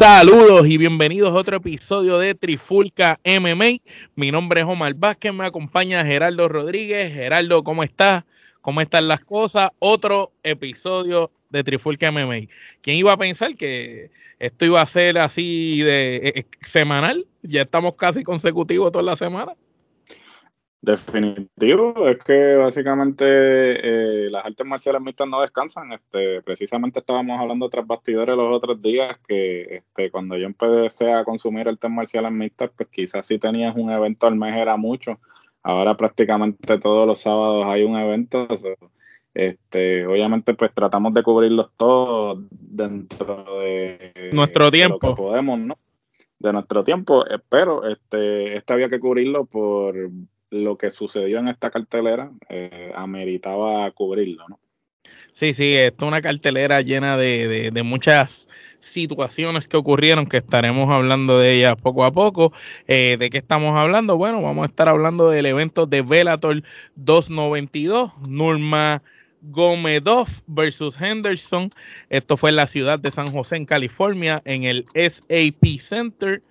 Saludos y bienvenidos a otro episodio de Trifulca MMA. Mi nombre es Omar Vázquez, me acompaña Gerardo Rodríguez. Gerardo, ¿cómo estás? ¿Cómo están las cosas? Otro episodio de Trifulca MMA. ¿Quién iba a pensar que esto iba a ser así de eh, eh, semanal? Ya estamos casi consecutivos toda la semana. Definitivo, es que básicamente eh, las artes marciales mixtas no descansan. Este, precisamente estábamos hablando tras bastidores los otros días que este, cuando yo empecé a consumir artes marciales mixtas, pues quizás si tenías un evento al mes era mucho. Ahora prácticamente todos los sábados hay un evento. este, obviamente pues tratamos de cubrirlos todos dentro de nuestro tiempo. lo que podemos, ¿no? De nuestro tiempo, eh, pero este, este había que cubrirlo por lo que sucedió en esta cartelera eh, ameritaba cubrirlo, ¿no? Sí, sí, esto es una cartelera llena de, muchas situaciones que ocurrieron, que estaremos hablando de ellas poco a poco. Eh, ¿De qué estamos hablando? Bueno, vamos a estar hablando del evento de Bellator 292, Nurma Gomedov versus Henderson. Esto fue en la ciudad de San José, en California, en el SAP Center.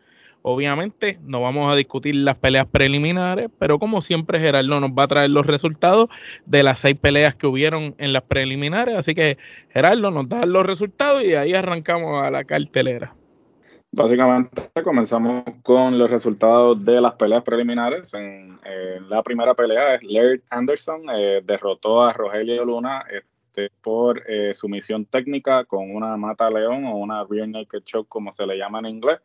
Obviamente no vamos a discutir las peleas preliminares, pero como siempre Gerardo nos va a traer los resultados de las seis peleas que hubieron en las preliminares. Así que Gerardo nos da los resultados y ahí arrancamos a la cartelera. Básicamente comenzamos con los resultados de las peleas preliminares. En, la primera pelea, Laird Anderson eh, derrotó a Rogelio Luna este, por eh, sumisión técnica con una mata león o una rear naked choke como se le llama en inglés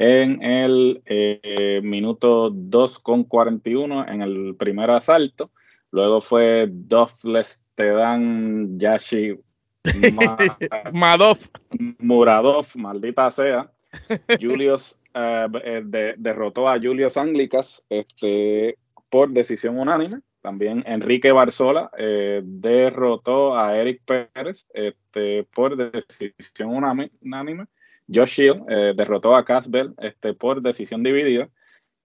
en el eh, minuto 2.41 en el primer asalto. Luego fue Dofles Tedan Yashi Madov. Muradov, maldita sea. Julius eh, eh, derrotó a Julius Anglicas este, por decisión unánime. También Enrique Barzola derrotó a Eric Pérez este, por decisión unánime. Josh Shield eh, derrotó a Casbell este, por decisión dividida.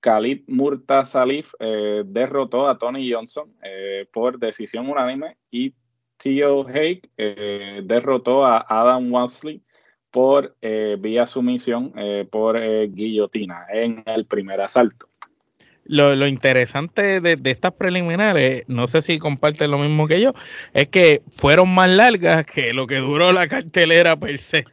Khalid Murta Salif eh, derrotó a Tony Johnson eh, por decisión unánime y Theo Haig derrotó a Adam Walsley por vía sumisión por guillotina en el primer asalto. Lo, interesante de, de, estas preliminares, no sé si comparten lo mismo que yo, es que fueron más largas que lo que duró la cartelera per se.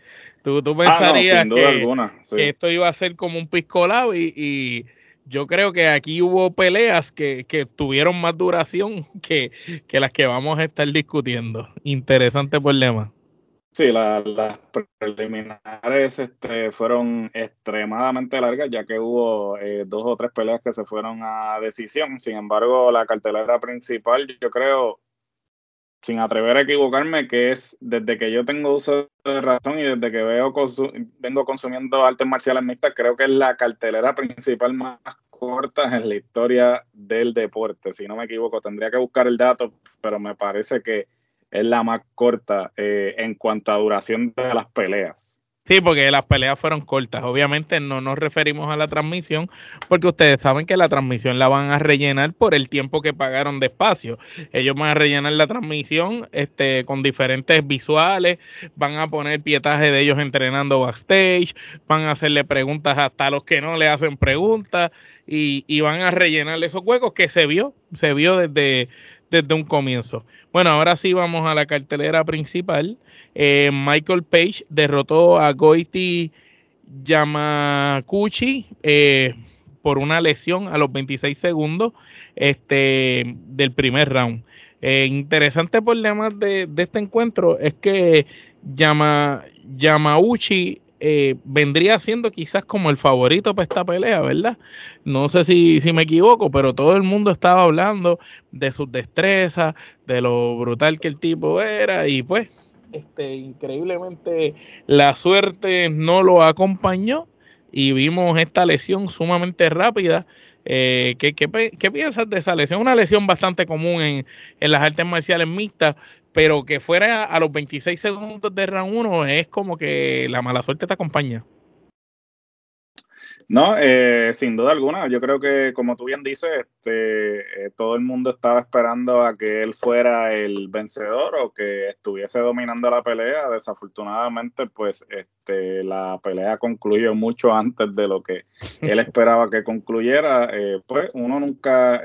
Tú, tú ah, pensarías que, esto iba a ser como un piscolado y, yo creo que aquí hubo peleas que, tuvieron más duración que, las que vamos a estar discutiendo. Interesante problema. Sí, las preliminares este, fueron extremadamente largas, ya que hubo eh, dos o tres peleas que se fueron a decisión. Sin embargo, la cartelera principal, yo creo, sin atrever a equivocarme, que es desde que yo tengo uso de razón y desde que veo vengo consumiendo artes marciales mixtas, creo que es la cartelera principal más corta en la historia del deporte. Si no me equivoco, tendría que buscar el dato, pero me parece que es la más corta eh, en cuanto a duración de las peleas. Sí, porque las peleas fueron cortas. Obviamente no nos referimos a la transmisión porque ustedes saben que la transmisión la van a rellenar por el tiempo que pagaron de espacio. Ellos van a rellenar la transmisión este, con diferentes visuales, van a poner pietaje de ellos entrenando backstage, van a hacerle preguntas hasta a los que no le hacen preguntas y, y van a rellenar esos huecos que se vio, se vio desde, desde un comienzo. Bueno, ahora sí vamos a la cartelera principal. Eh, Michael Page derrotó a Goiti Yamakuchi eh, por una lesión a los 26 segundos este, del primer round. Eh, interesante demás de, de, este encuentro es que Yama, Yamauchi eh, vendría siendo quizás como el favorito para esta pelea, ¿verdad? No sé si, si me equivoco, pero todo el mundo estaba hablando de sus destrezas, de lo brutal que el tipo era y pues, este, increíblemente la suerte no lo acompañó y vimos esta lesión sumamente rápida. Eh, ¿qué, qué, piensas de esa lesión? Una lesión bastante común en, en las artes marciales mixtas, pero que fuera a los 26 segundos de round 1 es como que la mala suerte te acompaña. No, eh, sin duda alguna. Yo creo que, como tú bien dices, este, eh, todo el mundo estaba esperando a que él fuera el vencedor o que estuviese dominando la pelea. Desafortunadamente, pues, este, la pelea concluyó mucho antes de lo que él esperaba que concluyera. Eh, pues, uno nunca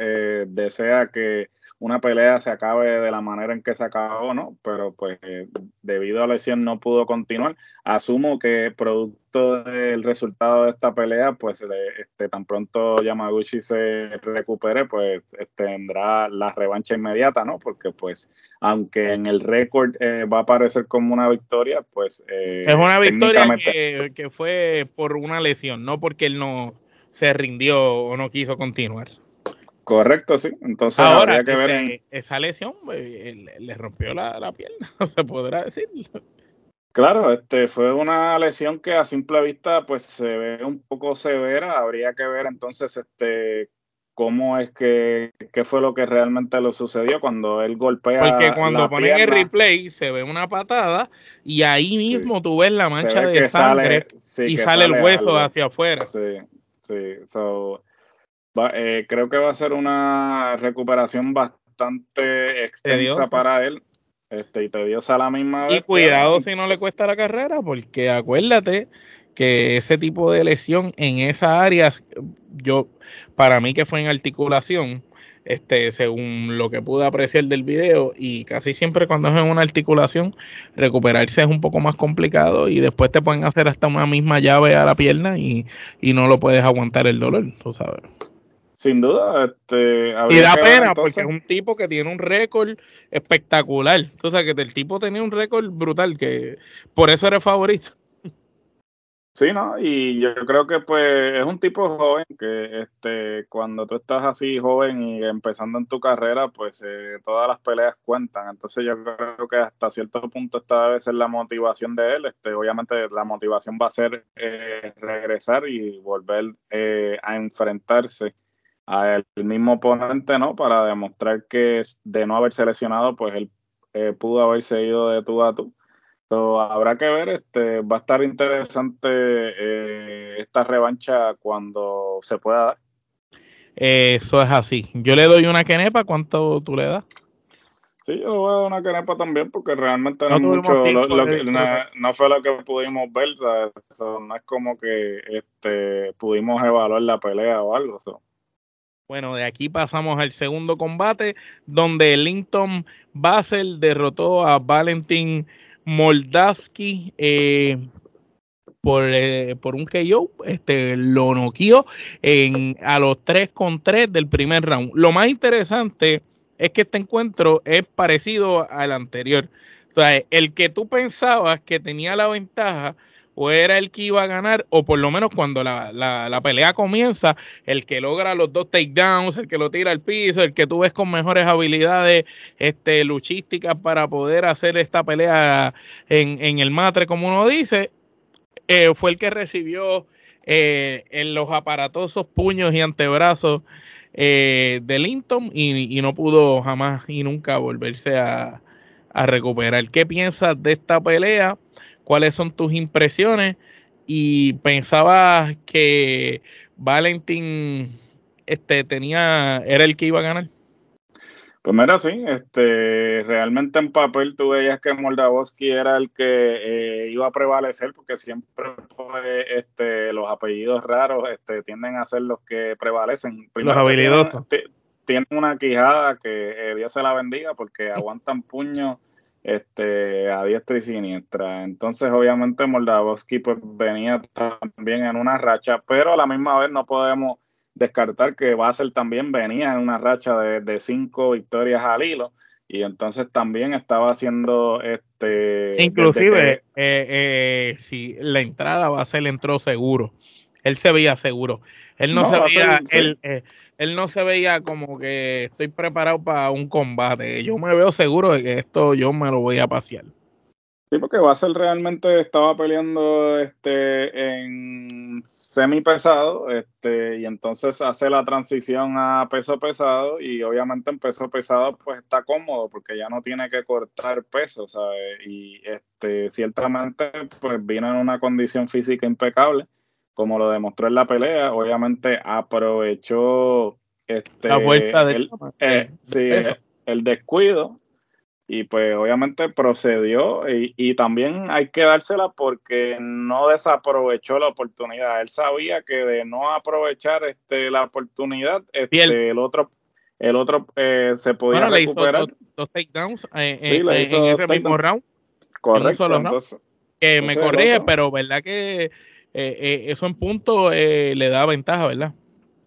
desea que una pelea se acabe de la manera en que se acabó, ¿no? Pero pues eh, debido a la lesión no pudo continuar. Asumo que producto del resultado de esta pelea, pues este, tan pronto Yamaguchi se recupere, pues tendrá la revancha inmediata, ¿no? Porque pues aunque en el récord eh, va a aparecer como una victoria, pues... Eh, es una victoria que, que fue por una lesión, no porque él no se rindió o no quiso continuar. Correcto, sí. Entonces Ahora, que ver este, esa lesión pues, le, rompió la, la pierna, se podrá decir. Claro, este fue una lesión que a simple vista pues se ve un poco severa. Habría que ver entonces este cómo es que qué fue lo que realmente lo sucedió cuando él golpea. Porque cuando ponen el replay se ve una patada y ahí mismo tú ves la mancha de sangre y sale, el hueso hacia afuera. Sí, sí. So, eh, creo que va a ser una recuperación bastante extensa para él este, y tediosa a la misma vez. Y cuidado si no le cuesta la carrera, porque acuérdate que ese tipo de lesión en esa área, yo, para mí que fue en articulación, este, según lo que pude apreciar del video, y casi siempre cuando es en una articulación, recuperarse es un poco más complicado y después te pueden hacer hasta una misma llave a la pierna y, y no lo puedes aguantar el dolor, tú sabes. Sin duda, este. Y da pena porque es un tipo que tiene un récord espectacular. O sea, que el tipo tenía un récord brutal, que por eso eres favorito. Sí, ¿no? Y yo creo que pues es un tipo joven que este cuando tú estás así joven y empezando en tu carrera, pues eh, todas las peleas cuentan. Entonces yo creo que hasta cierto punto esta debe ser la motivación de él. Este, obviamente la motivación va a ser eh, regresar y volver eh, a enfrentarse al mismo oponente, ¿no? Para demostrar que de no haber seleccionado, pues él eh, pudo haberse ido de tú a tú. So, habrá que ver, este, va a estar interesante eh, esta revancha cuando se pueda dar. Eso es así. Yo le doy una quenepa, ¿cuánto tú le das? Sí, yo voy a dar una quenepa también porque realmente no, mucho, no, fue lo que pudimos ver, no es como que este, pudimos evaluar la pelea o algo. Bueno, de aquí pasamos al segundo combate, donde Linton Basel derrotó a Valentin Moldavsky eh, por, eh, por, un KO. Este, lo noqueó en, a los 3 con 3 del primer round. Lo más interesante es que este encuentro es parecido al anterior. O sea, el que tú pensabas que tenía la ventaja o era el que iba a ganar, o por lo menos cuando la, la, pelea comienza, el que logra los dos takedowns, el que lo tira al piso, el que tú ves con mejores habilidades este, luchísticas para poder hacer esta pelea en, en el matre, como uno dice, eh, fue el que recibió eh, en los aparatosos puños y antebrazos eh, de Linton y, y, no pudo jamás y nunca volverse a, a recuperar. ¿Qué piensas de esta pelea? Cuáles son tus impresiones y pensaba que Valentín este tenía era el que iba a ganar. Pues mira, sí, este, realmente en papel tú veías que Moldavsky era el que eh, iba a prevalecer porque siempre este, los apellidos raros este, tienden a ser los que prevalecen. los habilidosos. Tienen, una quijada que eh, Dios se la bendiga porque aguantan puños este, a diestra y siniestra. Entonces, obviamente, Moldavsky pues, venía también en una racha, pero a la misma vez no podemos descartar que Basel también venía en una racha de, cinco victorias al hilo. y entonces también estaba haciendo este inclusive eh, eh, si la entrada ser entró seguro él se veía seguro él no, se veía él, eh, él no se veía como que estoy preparado para un combate. Yo me veo seguro de que esto yo me lo voy a pasear. Sí, porque Basel realmente estaba peleando este en semi pesado, este, y entonces hace la transición a peso pesado, y obviamente en peso pesado pues está cómodo porque ya no tiene que cortar peso, ¿sabes? Y este, ciertamente pues vino en una condición física impecable, como lo demostró en la pelea, obviamente aprovechó este, la fuerza del eh, sí, el descuido y pues obviamente procedió y, y, también hay que dársela porque no desaprovechó la oportunidad. Él sabía que de no aprovechar este la oportunidad, este, el otro el otro eh, se podía recuperar. Le hizo dos, takedowns eh, eh, en ese mismo round. Correcto. Entonces, que me corrige, pero verdad que eso en punto le da ventaja, ¿verdad?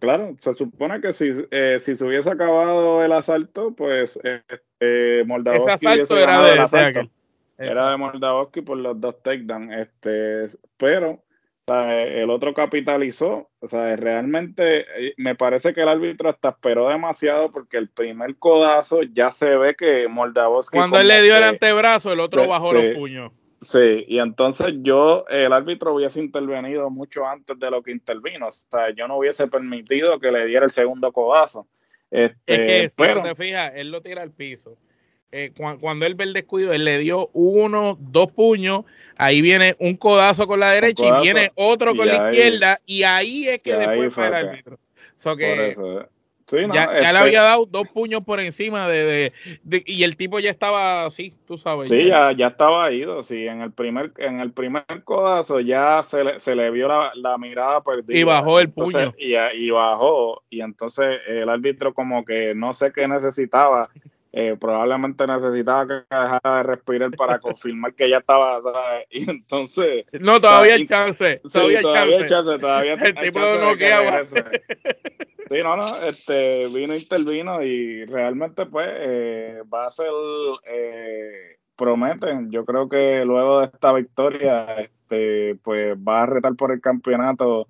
Claro, se supone que si, eh, si se hubiese acabado el asalto, pues eh, Moldavsky Ese asalto era de, asalto. Era de por los dos takedowns. Este, pero el otro capitalizó. O sea, realmente eh, me parece que el árbitro hasta esperó demasiado porque el primer codazo ya se ve que Moldavsky. Cuando él le dio el antebrazo, el otro bajó los puños. Sí, y entonces yo, el árbitro hubiese intervenido mucho antes de lo que intervino. O sea, yo no hubiese permitido que le diera el segundo codazo. Este, es que si pero, te fijas, él lo tira al piso. Eh, cuando él ve el descuido, él le dio uno, dos puños, ahí viene un codazo con la derecha y viene otro con la izquierda, y ahí es que después fue el árbitro. que, ya, le este había dado dos puños por encima de, y el tipo ya estaba así, tú sabes. Sí, ya, ya estaba ido, sí, en el primer, en el primer codazo ya se le, se le vio la, mirada perdida. Y bajó el puño. Y, y bajó, y entonces el árbitro como que no sé qué necesitaba eh, probablemente necesitaba que dejara de respirar para confirmar que ya estaba y entonces no todavía hay chance todavía, hay chance. todavía el tipo no sí no no este vino intervino y realmente pues eh, va a ser eh, prometen yo creo que luego de esta victoria este pues va a retar por el campeonato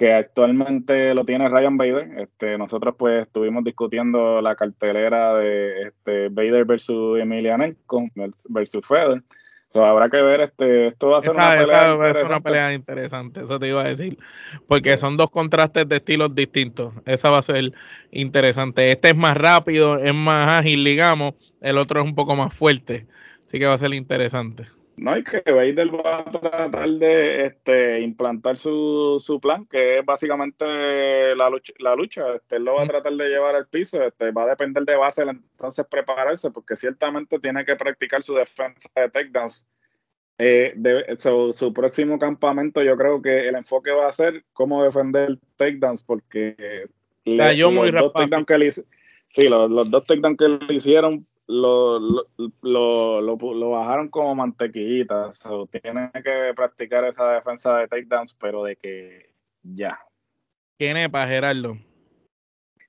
que actualmente lo tiene Ryan Bader. Este, nosotros pues estuvimos discutiendo la cartelera de este, Bader versus Emelianenko versus Federer. So, habrá que ver, este, esto va a ser una, pelea esa una, pelea interesante, eso te iba a decir, porque son dos contrastes de estilos distintos, esa va a ser interesante. Este es más rápido, es más ágil, digamos, el otro es un poco más fuerte, así que va a ser interesante. No, hay que Vader va a tratar de este, implantar su, su plan, que es básicamente la lucha. La lucha. Este, él lo va a tratar de llevar al piso. Este, va a depender de base entonces prepararse, porque ciertamente tiene que practicar su defensa de takedowns. Eh, su, próximo campamento, yo creo que el enfoque va a ser cómo defender takedowns, porque Cayó muy los, dos que le, sí, los, los dos takedowns que le hicieron lo, lo, lo, bajaron como mantequillita. tiene que practicar esa defensa de takedowns, pero de que ya. Kenepa, Gerardo.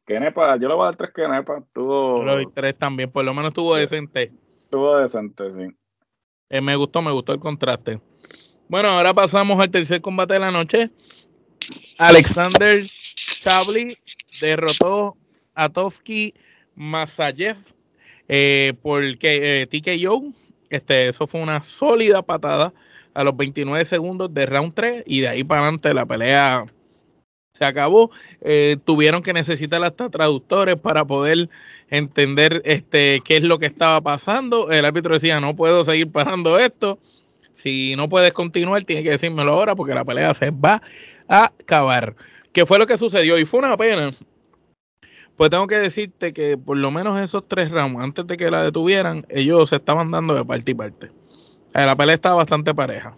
Kenepa, yo le voy a dar tres Kenepa. Tuvo. tres también, por lo menos estuvo decente. Estuvo decente, sí. Eh, me gustó, me gustó el contraste. Bueno, ahora pasamos al tercer combate de la noche. Alexander Chabli derrotó a Tovsky Masayev eh, porque eh, TKO, este, eso fue una sólida patada a los 29 segundos de round 3 y de ahí para adelante la pelea se acabó. Eh, tuvieron que necesitar hasta traductores para poder entender este, qué es lo que estaba pasando. El árbitro decía, no puedo seguir parando esto. Si no puedes continuar, tiene que decírmelo ahora porque la pelea se va a acabar. ¿Qué fue lo que sucedió? Y fue una pena pues tengo que decirte que por lo menos esos tres rounds, antes de que la detuvieran, ellos se estaban dando de parte y parte. La pelea estaba bastante pareja.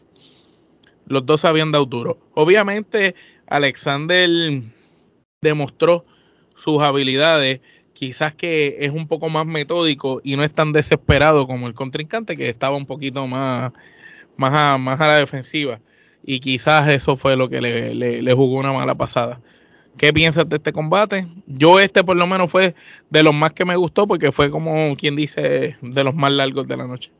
Los dos se habían dado duro. Obviamente, Alexander demostró sus habilidades. Quizás que es un poco más metódico y no es tan desesperado como el contrincante, que estaba un poquito más, más, a, más a la defensiva. Y quizás eso fue lo que le, le jugó una mala pasada ¿Qué piensas de este combate? Yo este por lo menos fue de los más que me gustó porque fue como quien dice de los más largos de la noche.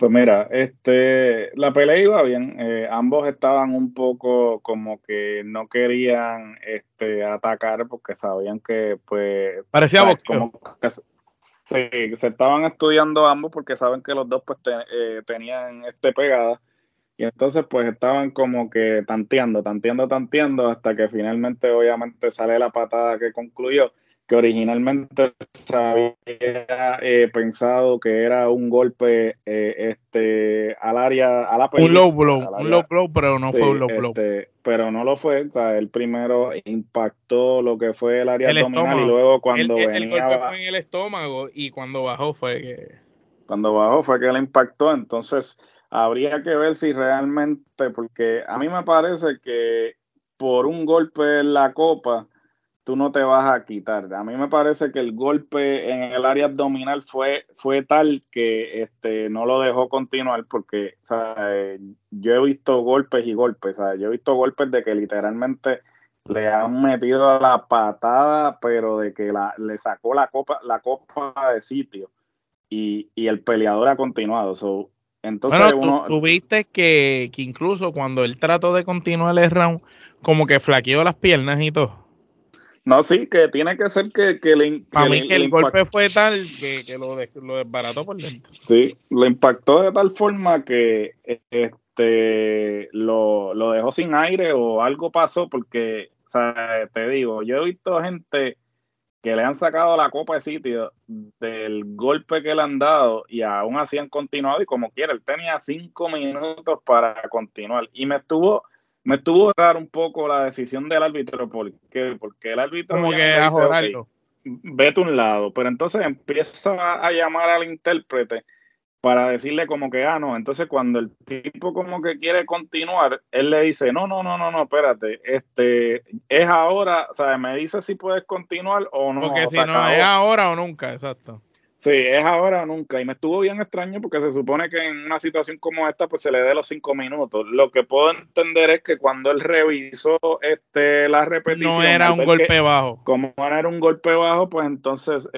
Pues mira, este, la pelea iba bien. Eh, ambos estaban un poco como que no querían este, atacar porque sabían que, pues, parecía boxeo. Como que, se estaban estudiando ambos porque saben que los dos pues eh, tenían este pegada y entonces pues estaban como que tanteando, tanteando, tanteando hasta que finalmente obviamente sale la patada que concluyó, que originalmente se había eh, pensado que era un golpe eh, este al área, a la Un low blow, un low blow, pero no fue un low blow. Este, pero no lo fue, o sea, el primero impactó lo que fue el área abdominal y luego cuando el, venía... El golpe fue en el estómago y cuando bajó fue que... Cuando bajó fue que le impactó, entonces habría que ver si realmente, porque a mí me parece que por un golpe en la copa, tú no te vas a quitar. A mí me parece que el golpe en el área abdominal fue, fue tal que este, no lo dejó continuar, porque yo he visto golpes y golpes, yo he visto golpes de que literalmente le han metido la patada, pero de que le sacó la copa, la copa de sitio. Y, el peleador ha continuado. Entonces uno... tú, viste que, incluso cuando él trató de continuar el round, como que flaqueó las piernas y todo. No, sí, que tiene que ser que, que le. Para mí que el golpe fue tal que, lo, lo, desbarató por dentro. Sí, lo impactó de tal forma que este lo, lo dejó sin aire o algo pasó porque, o sea, te digo, yo he visto gente que le han sacado la copa de sitio del golpe que le han dado y aún así han continuado y como quiera, él tenía cinco minutos para continuar. Y me estuvo me estuvo raro un poco la decisión del árbitro porque, porque el árbitro como que a vete un lado, pero entonces empieza a llamar al intérprete para decirle como que, ah, no, entonces cuando el tipo como que quiere continuar, él le dice, no, no, no, no, no, espérate, este, es ahora, o sea, me dice si puedes continuar o no. Porque si no, es ahora o nunca, exacto. Sí, es ahora o nunca. Y me estuvo bien extraño porque se supone que en una situación como esta, pues se le dé los cinco minutos. Lo que puedo entender es que cuando él revisó este, la repetición. No era un golpe bajo. Como no era un golpe bajo, pues entonces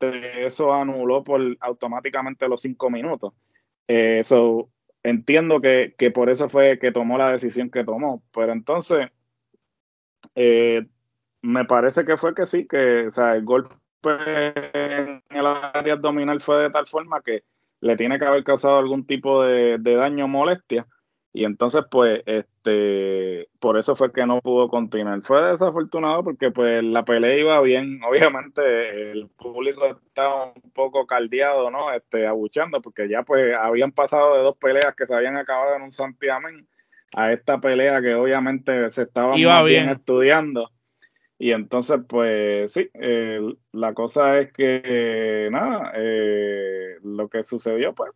este, eso anuló por automáticamente los cinco minutos. Eh, entiendo que, por eso fue que tomó la decisión que tomó. Pero entonces, eh, me parece que fue que sí, que el golpe en el área abdominal fue de tal forma que le tiene que haber causado algún tipo de, de daño o molestia y entonces, pues, este, por eso fue que no pudo continuar. Fue desafortunado porque, pues, la pelea iba bien. Obviamente, el público estaba un poco caldeado, ¿no? Este, abuchando, porque ya, pues, habían pasado de dos peleas que se habían acabado en un santiamén a esta pelea que obviamente se estaba bien. estudiando. Y entonces, pues, sí, la cosa es que, nada, eh, lo que sucedió, pues,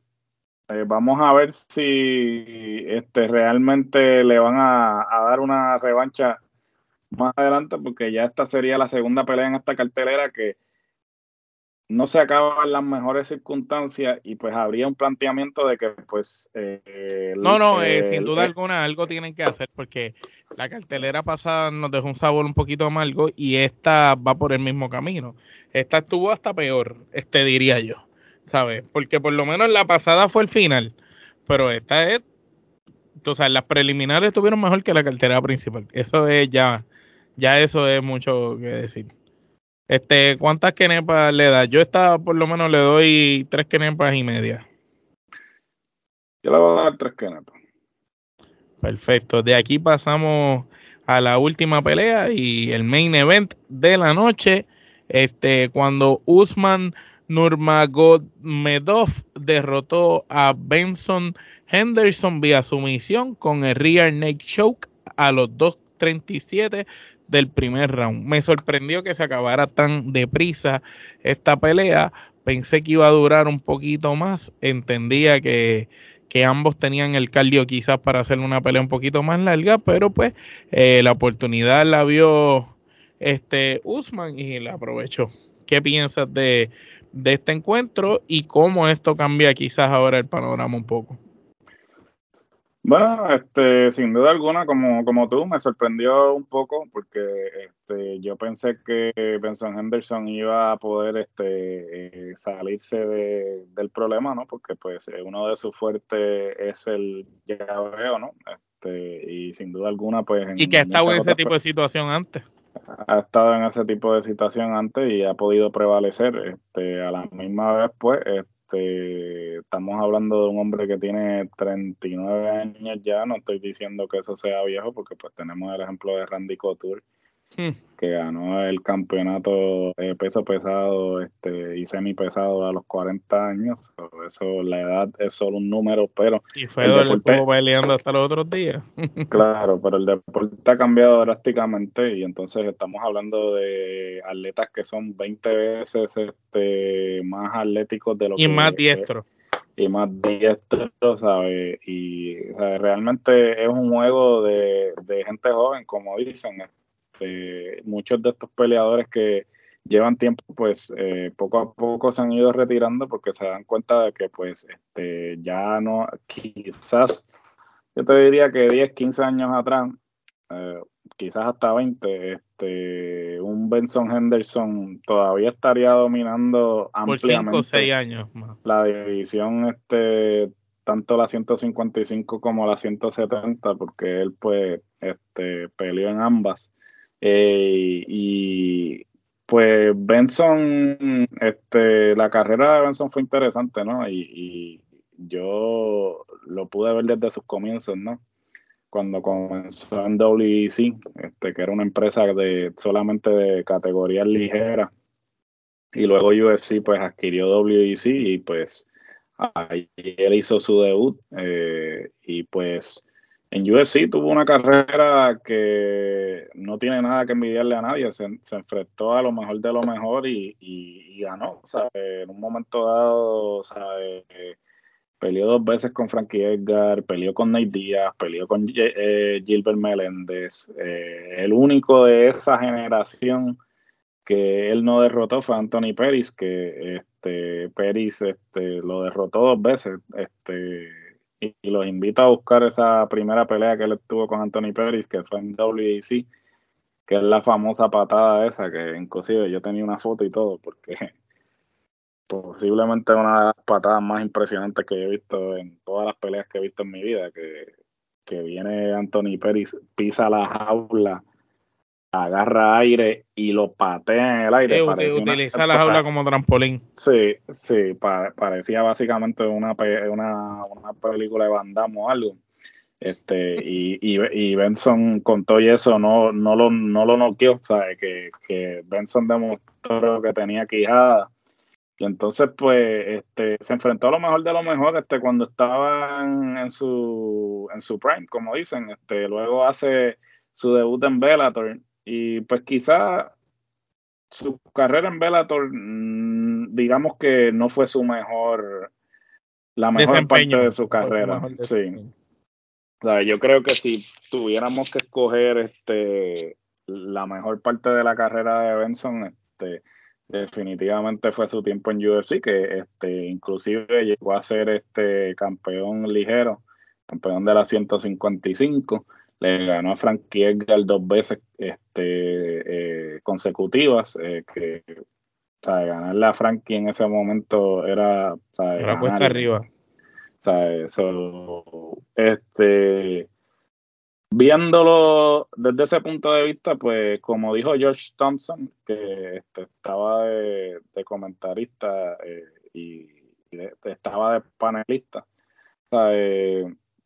eh, vamos a ver si este, realmente le van a, dar una revancha más adelante, porque ya esta sería la segunda pelea en esta cartelera que no se acaba en las mejores circunstancias y pues habría un planteamiento de que pues... Eh, no, no, eh, sin duda alguna algo tienen que hacer porque la cartelera pasada nos dejó un sabor un poquito amargo y esta va por el mismo camino. Esta estuvo hasta peor, este diría yo. ¿Sabes? Porque por lo menos la pasada fue el final, pero esta es, o sea, las preliminares estuvieron mejor que la cartera principal. Eso es ya, ya eso es mucho que decir. Este, ¿cuántas kenepas le da? Yo esta por lo menos le doy tres kenepas y media. Yo le voy a dar tres kenepas. Perfecto. De aquí pasamos a la última pelea y el main event de la noche. Este, cuando Usman Nurmagomedov derrotó a Benson Henderson vía sumisión con el rear neck choke a los 2.37 del primer round. Me sorprendió que se acabara tan deprisa esta pelea. Pensé que iba a durar un poquito más. Entendía que, ambos tenían el cardio quizás para hacer una pelea un poquito más larga, pero pues eh, la oportunidad la vio este Usman y la aprovechó. ¿Qué piensas de de este encuentro y cómo esto cambia quizás ahora el panorama un poco. Bueno, este, sin duda alguna, como, como tú, me sorprendió un poco porque este, yo pensé que Benson Henderson iba a poder este, eh, salirse de, del problema, ¿no? Porque pues uno de sus fuertes es el llaveo, ¿no? Este, y sin duda alguna, pues... y que ha estado en ese tipo de situación antes. Ha estado en ese tipo de situación antes y ha podido prevalecer. Este, a la misma vez, pues, este, estamos hablando de un hombre que tiene 39 años ya, no estoy diciendo que eso sea viejo porque pues tenemos el ejemplo de Randy Couture Hmm. que ganó el campeonato peso pesado este, y semi pesado a los 40 años. Eso, la edad es solo un número, pero. Y Fedor estuvo peleando hasta los otros días. claro, pero el deporte ha cambiado drásticamente y entonces estamos hablando de atletas que son 20 veces este, más atléticos de lo y más diestros. y más diestro, ¿sabes? Y realmente es un juego de, de gente joven, como dicen este, muchos de estos peleadores que llevan tiempo, pues eh, poco a poco se han ido retirando porque se dan cuenta de que pues este, ya no, quizás, yo te diría que 10, 15 años atrás, eh, quizás hasta 20, este, un Benson Henderson todavía estaría dominando ampliamente Por 5 o 6 años la división este tanto la 155 como la 170 porque él pues este peleó en ambas eh, y pues Benson, este, la carrera de Benson fue interesante, ¿no? Y, yo lo pude ver desde sus comienzos, ¿no? Cuando comenzó en WEC, este, que era una empresa de solamente de categorías ligeras. Y luego UFC pues adquirió WEC y pues ahí él hizo su debut eh, y pues en UFC tuvo una carrera que no tiene nada que envidiarle a nadie. Se, enfrentó a lo mejor de lo mejor y, ganó. En un momento dado, peleó dos veces con Frankie Edgar, peleó con Nate Díaz, peleó con eh, Gilbert Meléndez. Eh, el único de esa generación que él no derrotó fue Anthony Peris, que este, Peris este, lo derrotó dos veces. Este, y, los invito a buscar esa primera pelea que él tuvo con Anthony Pérez, que fue en WEC, que es la famosa patada esa, que inclusive yo tenía una foto y todo, porque posiblemente una de las patadas más impresionantes que he visto en todas las peleas que he visto en mi vida, que, que viene Anthony Pérez, pisa la jaula agarra aire y lo patea en el aire. utiliza la jaula como trampolín. Sí, sí, parecía básicamente una, una, una, película de Van Damme o algo. Este, y, y, Benson con todo y eso no, no lo, no lo noqueó, ¿sabes? Que, que Benson demostró que tenía quijada. Y entonces, pues, este, se enfrentó a lo mejor de lo mejor este, cuando estaba en, su, en su prime, como dicen. Este, luego hace su debut en Bellator y pues quizá su carrera en Bellator, mm, digamos que no fue su mejor, la mejor parte de su carrera. sí. yo creo que si tuviéramos que escoger este la mejor parte de la carrera de Benson, este, definitivamente fue su tiempo en UFC, que este, inclusive llegó a ser este campeón ligero, campeón de la 155 le ganó a Frankie Edgar dos veces este, eh, consecutivas, eh, que o sea, ganarle a Frankie en ese momento era... O sea, era cuesta arriba. O sea, eso, este, viéndolo desde ese punto de vista, pues como dijo George Thompson, que este, estaba de, comentarista eh, y, estaba de panelista, o sea,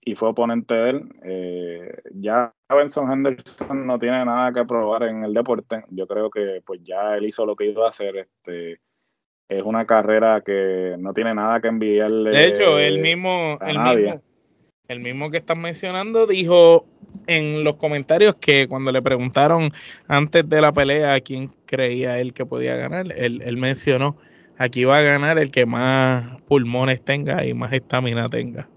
y fue oponente de él. Eh, ya Benson Henderson no tiene nada que probar en el deporte. Yo creo que pues ya él hizo lo que iba a hacer. Este, es una carrera que no tiene nada que envidiarle. De hecho, el mismo, el mismo, el mismo que estás mencionando dijo en los comentarios que cuando le preguntaron antes de la pelea a quién creía él que podía ganar, él, él mencionó aquí va a ganar el que más pulmones tenga y más estamina tenga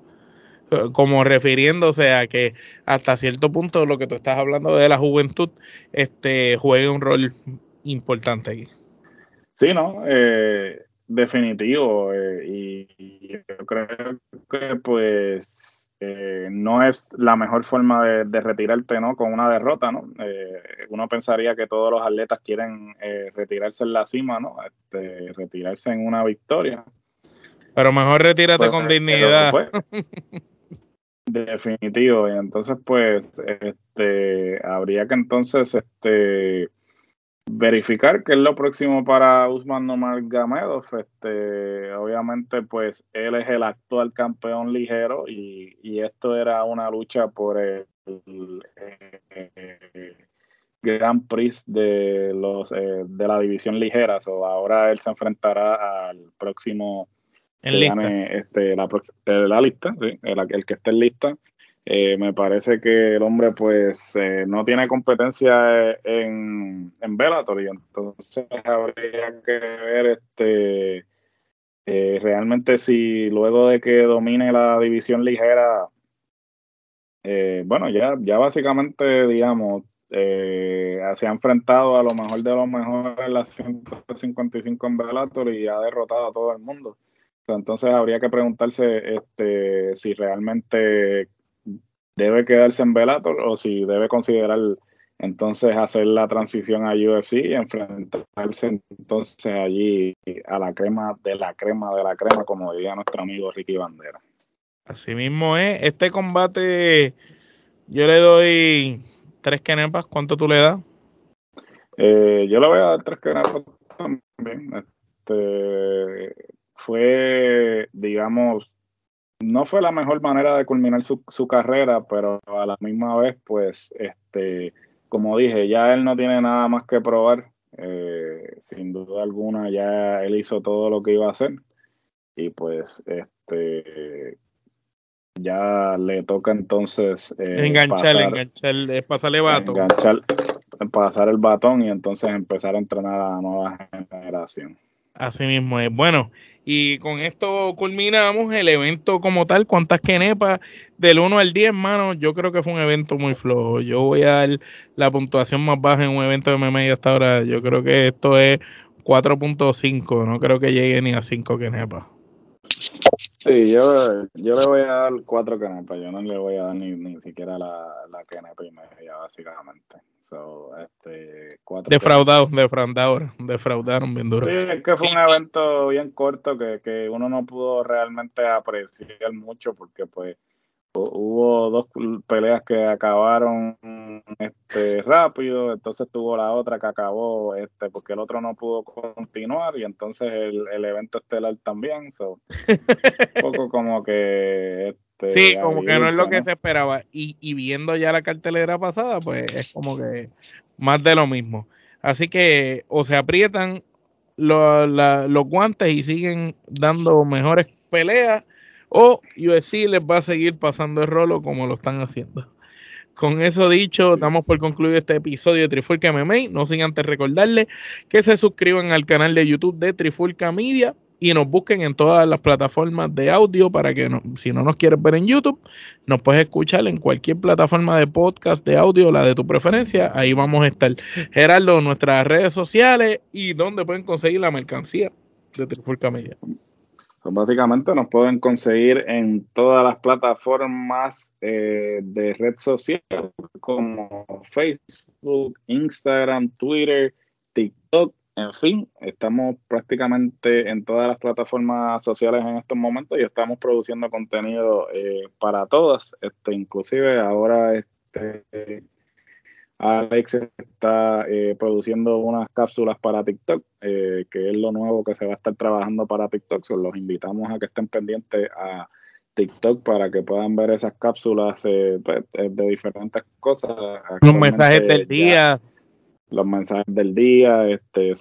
como refiriéndose a que hasta cierto punto lo que tú estás hablando de la juventud este juega un rol importante aquí. Sí, no, eh, definitivo eh, y, yo creo que pues eh, no es la mejor forma de, de, retirarte ¿no? con una derrota. ¿no? Eh, uno pensaría que todos los atletas quieren eh, retirarse en la cima, ¿no? Este, retirarse en una victoria. Pero mejor retírate pues, con dignidad. definitivo. Y entonces, pues, este, habría que entonces este, verificar qué es lo próximo para Usman Gamedov. Este, obviamente, pues él es el actual campeón ligero y, esto era una lucha por el, Grand Prix de los eh, de la división ligera. o ahora él se enfrentará al próximo este, la, la, lista, sí, el, el que esté en lista. Eh, me parece que el hombre pues eh, no tiene competencia en, en Bellator y entonces habría que ver este eh, realmente si luego de que domine la división ligera bueno ya ya básicamente digamos se ha enfrentado a lo mejor de lo mejor en las 155 en Bellator y ha derrotado a todo el mundo entonces habría que preguntarse este si realmente debe quedarse en Bellator o si debe considerar entonces hacer la transición a UFC y enfrentarse entonces allí a la crema de la crema de la crema, como diría nuestro amigo Ricky Bandera. Así mismo es, este combate yo le doy tres kenepas, ¿cuánto tú le das? Eh, yo le voy a dar tres kenepas también. Este, fue, digamos, no fue la mejor manera de culminar su, su, carrera, pero a la misma vez, pues, este, como dije, ya él no tiene nada más que probar. Eh, sin duda alguna, ya él hizo todo lo que iba a hacer. Y pues, este, ya le toca entonces eh, enganchar, enganchar, eh, pasarle batón. Enganchar, pasar el batón y entonces empezar a entrenar a la nueva generación. Así mismo es. Bueno, y con esto culminamos el evento como tal. ¿Cuántas quenepas? Del 1 al 10, mano, yo creo que fue un evento muy flojo. Yo voy a dar la puntuación más baja en un evento de MMA hasta ahora. Yo creo que esto es 4.5. No creo que llegue ni a 5 quenepas. Sí, yo, yo le voy a dar 4 quenepas. Yo no le voy a dar ni, ni siquiera la, la quenepa y media, básicamente. So, este, defraudados, defraudaron, defraudaron bien duro. Sí, es que fue un evento bien corto que, que uno no pudo realmente apreciar mucho porque pues hubo dos peleas que acabaron este rápido, entonces tuvo la otra que acabó este porque el otro no pudo continuar y entonces el, el evento estelar también, so, un poco como que este, sí, como que no es lo que se esperaba. Y, y, viendo ya la cartelera pasada, pues es como que más de lo mismo. Así que o se aprietan los guantes y siguen dando mejores peleas, o UFC les va a seguir pasando el rolo como lo están haciendo. Con eso dicho, damos por concluido este episodio de Trifulca MMA. No sin antes recordarles que se suscriban al canal de YouTube de Trifulca Media y nos busquen en todas las plataformas de audio para que si no nos quieres ver en YouTube, nos puedes escuchar en cualquier plataforma de podcast de audio, la de tu preferencia. Ahí vamos a estar. Gerardo, nuestras redes sociales y dónde pueden conseguir la mercancía de Trifulca Media. Pues básicamente nos pueden conseguir en todas las plataformas eh, de red social como Facebook, Instagram, Twitter, TikTok en fin, estamos prácticamente en todas las plataformas sociales en estos momentos y estamos produciendo contenido eh, para todas. Este, inclusive ahora este, Alex está eh, produciendo unas cápsulas para TikTok, eh, que es lo nuevo que se va a estar trabajando para TikTok. So, los invitamos a que estén pendientes a TikTok para que puedan ver esas cápsulas pues, de diferentes cosas. Los mensajes del día los mensajes del día, este,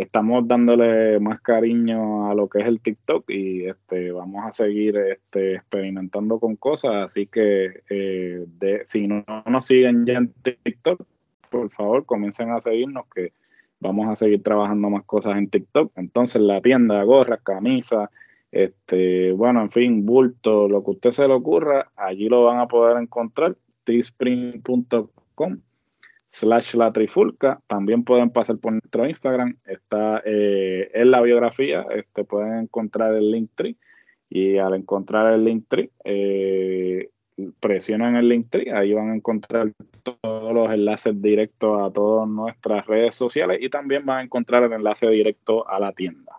estamos dándole más cariño a lo que es el TikTok y este, vamos a seguir este, experimentando con cosas, así que eh, si no, nos siguen ya en TikTok, por favor comiencen a seguirnos que vamos a seguir trabajando más cosas en TikTok. Entonces la tienda, gorras, camisas, este, bueno, en fin, bulto, lo que usted se le ocurra, allí lo van a poder encontrar, teespring.com slash la trifulca. También pueden pasar por nuestro Instagram. Está eh, en la biografía. Este, pueden encontrar el link tree. Y al encontrar el link tree, eh, presionan el link tree, ahí van a encontrar todos los enlaces directos a todas nuestras redes sociales y también van a encontrar el enlace directo a la tienda.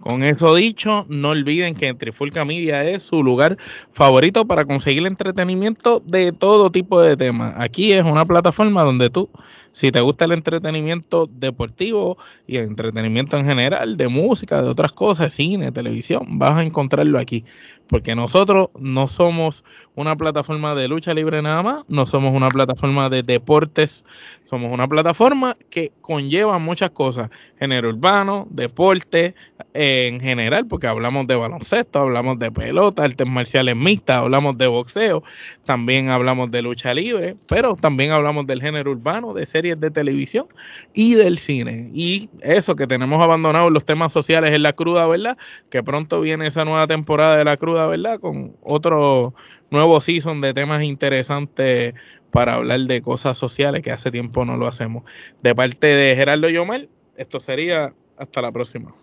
Con eso dicho, no olviden que Trifulca Media es su lugar favorito para conseguir entretenimiento de todo tipo de temas. Aquí es una plataforma donde tú si te gusta el entretenimiento deportivo y el entretenimiento en general, de música, de otras cosas, cine, televisión, vas a encontrarlo aquí. Porque nosotros no somos una plataforma de lucha libre nada más, no somos una plataforma de deportes, somos una plataforma que conlleva muchas cosas, género urbano, deporte, eh, en general, porque hablamos de baloncesto, hablamos de pelota, artes marciales mixtas, hablamos de boxeo, también hablamos de lucha libre, pero también hablamos del género urbano, de series de televisión y del cine. Y eso que tenemos abandonado los temas sociales en la cruda, ¿verdad? Que pronto viene esa nueva temporada de la cruda, ¿verdad? Con otro nuevo season de temas interesantes para hablar de cosas sociales que hace tiempo no lo hacemos. De parte de Gerardo Yomel, esto sería hasta la próxima.